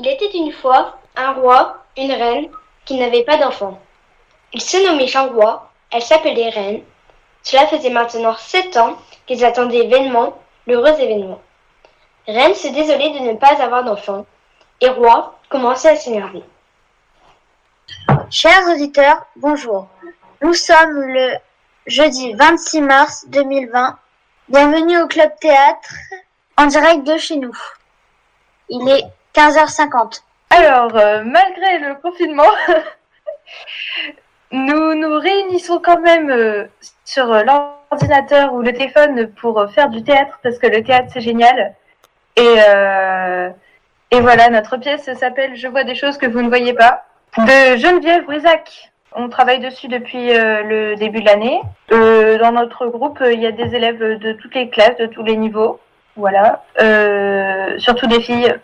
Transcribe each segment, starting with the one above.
Il était une fois un roi, une reine, qui n'avaient pas d'enfants. Ils se nommaient Jean Roi, elle s'appelait Reine. Cela faisait maintenant sept ans qu'ils attendaient vainement l'heureux événement. Reine se désolait de ne pas avoir d'enfants, et Roi commençait à s'énerver. Chers auditeurs, bonjour. Nous sommes le jeudi 26 mars 2020. Bienvenue au Club Théâtre en direct de chez nous. Il est 15h50. Alors, euh, malgré le confinement, nous nous réunissons quand même euh, sur l'ordinateur ou le téléphone pour faire du théâtre parce que le théâtre c'est génial. Et, euh, et voilà, notre pièce s'appelle Je vois des choses que vous ne voyez pas de Geneviève Brisac. On travaille dessus depuis le début de l'année. dans notre groupe, il y a des élèves de toutes les classes, de tous les niveaux. Voilà. surtout des filles.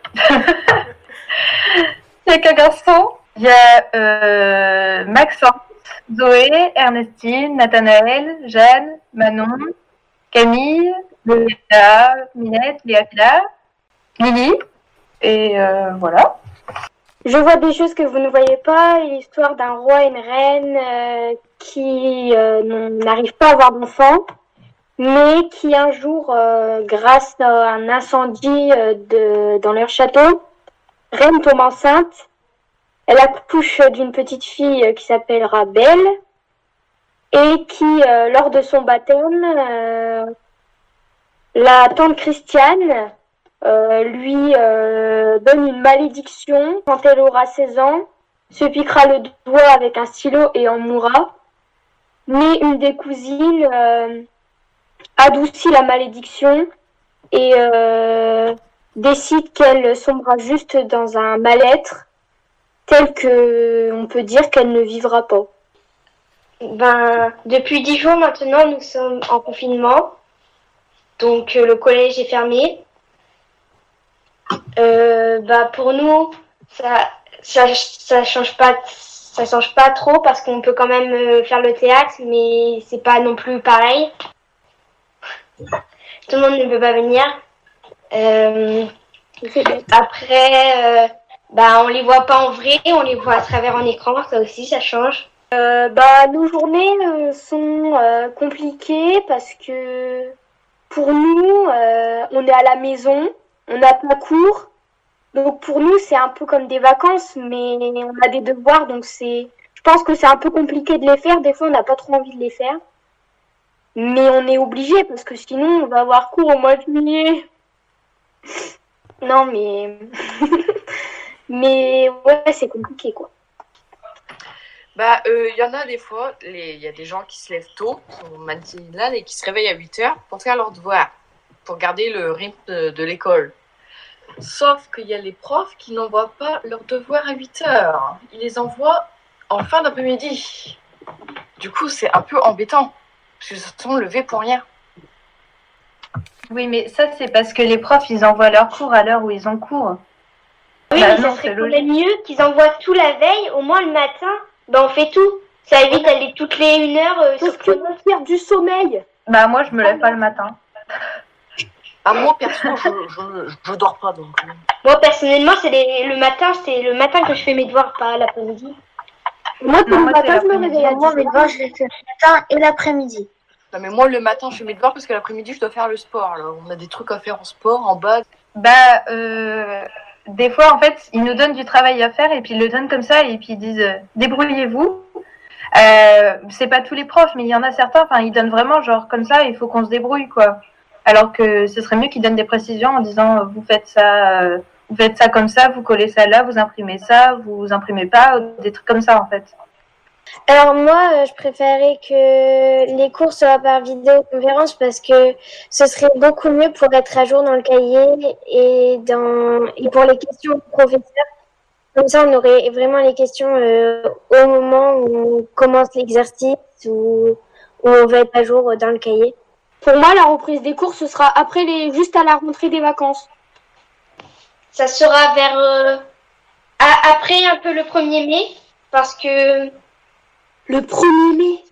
Il n'y a qu'un garçon. Il y a euh, Maxence, Zoé, Ernestine, Nathanaël, Jeanne, Manon, Camille, Léa, Minette, Léa Lily. Et euh, voilà. Je vois des choses que vous ne voyez pas, l'histoire d'un roi et une reine euh, qui n'arrivent pas à avoir d'enfants, mais qui un jour, grâce à un incendie de, dans leur château, Reine tombe enceinte. Elle accouche d'une petite fille qui s'appellera Belle et qui, euh, lors de son baptême, euh, la tante Christiane euh, lui donne une malédiction quand elle aura 16 ans, se piquera le doigt avec un stylo et en mourra. Mais une des cousines adoucit la malédiction et décide qu'elle sombra juste dans un mal-être tel que on peut dire qu'elle ne vivra pas. Ben, depuis dix jours maintenant, nous sommes en confinement. Donc euh, le collège est fermé. Euh, bah, pour nous, ça, ça, ça change pas, ça change pas trop parce qu'on peut quand même euh, faire le théâtre, mais c'est pas non plus pareil. Tout le monde ne peut pas venir. Euh, après, euh, bah, on les voit pas en vrai, on les voit à travers un écran, ça aussi, ça change. Euh, bah, nos journées sont compliquées parce que pour nous, on est à la maison, on n'a pas cours. Donc pour nous, c'est un peu comme des vacances, mais on a des devoirs, donc c'est. Je pense que c'est un peu compliqué de les faire. Des fois, on n'a pas trop envie de les faire. Mais on est obligé parce que sinon, on va avoir cours au mois de juillet. Non, mais. mais ouais, c'est compliqué, quoi. Bah, il euh, y en a des fois, il y a des gens qui se lèvent tôt, qui sont et qui se réveillent à 8 heures pour faire leurs devoirs, pour garder le rythme de, l'école. Sauf qu'il y a les profs qui n'envoient pas leurs devoirs à 8 heures. Ils les envoient en fin d'après-midi. Du coup, c'est un peu embêtant, se sont levés pour rien. Oui, mais ça, c'est parce que les profs, ils envoient leurs cours à l'heure où ils ont cours. Oui, bah mais ça serait mieux qu'ils envoient tout la veille, au moins le matin, ben on fait tout. Ça évite d'aller toutes les une heure euh, sur que faire du sommeil. Bah moi, je me lève pas le matin. Ah, moi, perso, je, je, dors pas, donc... Euh. Moi, personnellement, c'est le matin, c'est le matin que je fais mes devoirs, pas l'après-midi. Moi, pour le matin, je me réveille à Moi, mes devoirs, je les fais le matin et l'après-midi mais moi, le matin, je fais mes devoirs parce que l'après-midi, je dois faire le sport. On a des trucs à faire en sport, en bas. Bah, euh, des fois, en fait, ils nous donnent du travail à faire et puis ils le donnent comme ça et puis ils disent euh, débrouillez-vous. Euh, c'est pas tous les profs, mais il y en a certains, enfin, ils donnent vraiment genre comme ça, il faut qu'on se débrouille, quoi. Alors que ce serait mieux qu'ils donnent des précisions en disant vous faites ça, euh, vous faites ça comme ça, vous collez ça là, vous imprimez ça, vous imprimez pas, des trucs comme ça, en fait. Alors moi, euh, je préférais que les cours soient par vidéoconférence parce que ce serait beaucoup mieux pour être à jour dans le cahier et, dans, et pour les questions au professeur. Comme ça, on aurait vraiment les questions euh, au moment où on commence l'exercice ou où on va être à jour dans le cahier. Pour moi, la reprise des cours, ce sera après les, juste à la rentrée des vacances. Ça sera vers euh, après un peu le 1er mai parce que le 1er mai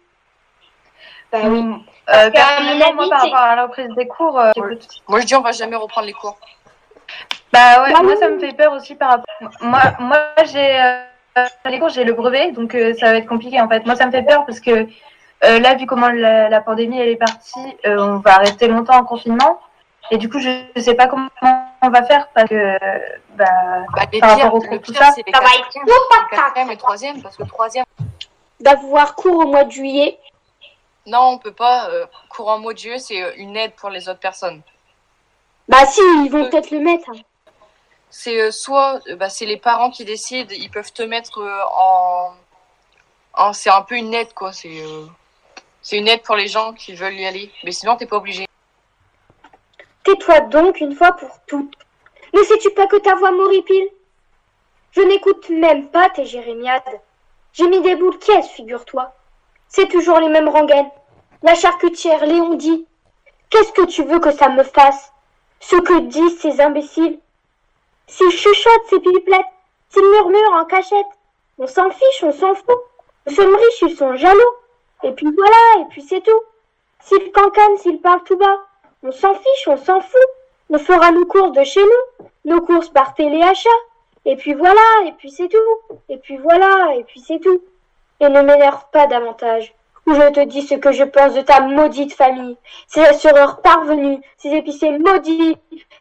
Bah oui. Euh, personnellement, moi, par rapport à la reprise des cours, euh, moi je dis on va jamais reprendre les cours. Bah ouais, Bah moi oui. ça me fait peur aussi par rapport. Moi, moi j'ai euh, les cours, j'ai le brevet, donc euh, ça va être compliqué en fait. Moi ça me fait peur parce que euh, là, vu comment la, la pandémie elle est partie, euh, on va rester longtemps en confinement. Et du coup, je, je sais pas comment on va faire parce que euh, bah, Bah, les Par pires, rapport au le cours, tout pire, ça, ça va être tout les quatrièmes et troisième, parce que troisième, D'avoir cours au mois de juillet. non, on peut pas. Euh, cours en mot Dieu, c'est euh, une aide pour les autres personnes. Bah si, ils vont peut-être le mettre. hein. C'est euh, soit, euh, bah, c'est les parents qui décident, ils peuvent te mettre euh, en, en c'est un peu une aide quoi. C'est, euh, c'est une aide pour les gens qui veulent y aller, mais sinon t'es pas obligé. Tais-toi donc une fois pour toutes. Ne sais-tu pas que ta voix m'horripile? Je n'écoute même pas tes jérémiades. J'ai mis des boules caisses, figure-toi. C'est toujours les mêmes rengaines. La charcutière, Léon dit. Qu'est-ce que tu veux que ça me fasse? Ce que disent ces imbéciles S'ils chuchotent ces pipelettes, s'ils murmurent en cachette, on s'en fiche, on s'en fout. Nous sommes riches, ils sont jaloux. Et puis voilà, et puis c'est tout. S'ils cancanent, s'ils parlent tout bas, on s'en fiche, on s'en fout. On fera nos courses de chez nous, nos courses par téléachat. Et puis voilà, et puis c'est tout. Et puis voilà, et puis c'est tout. Et ne m'énerve pas davantage. Ou je te dis ce que je pense de ta maudite famille. Ces assureurs parvenus, ces épiciers maudits,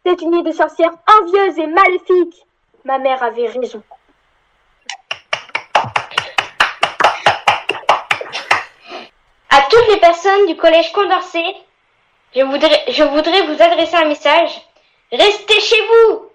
cette lignée de sorcières envieuses et maléfiques. Ma mère avait raison. À toutes les personnes du collège Condorcet, je voudrais, je voudrais vous adresser un message. Restez chez vous